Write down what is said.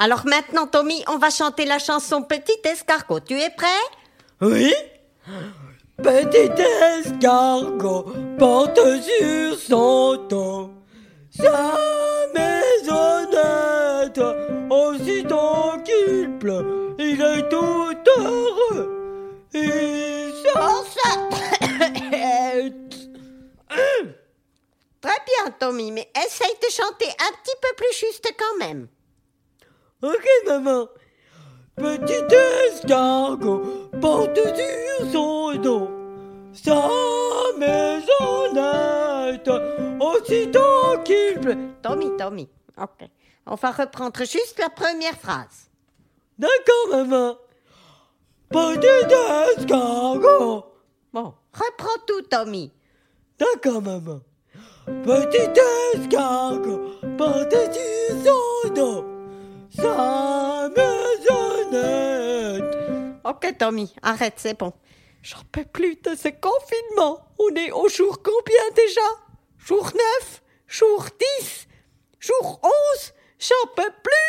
Alors maintenant, Tommy, on va chanter la chanson Petit escargot. Tu es prêt? Oui Petit escargot porte sur son dos sa maisonnette. Aussitôt qu'il pleut, il est tout heureux. Il sort sa tête. Très bien, Tommy, mais essaye de chanter un petit peu plus juste quand même. Ok, maman. Petit escargot porte sur son dos sa maisonnette. Aussitôt qu'il pleut. Tommy, Tommy. Ok. On va reprendre juste la première phrase. D'accord, maman. Petit escargot. Bon, reprends tout, Tommy. D'accord, maman. Petit escargot porte Ok, Tommy, arrête, c'est bon. J'en peux plus de ce confinement. On est au jour combien déjà? Jour 9 Jour 10 Jour 11 J'en peux plus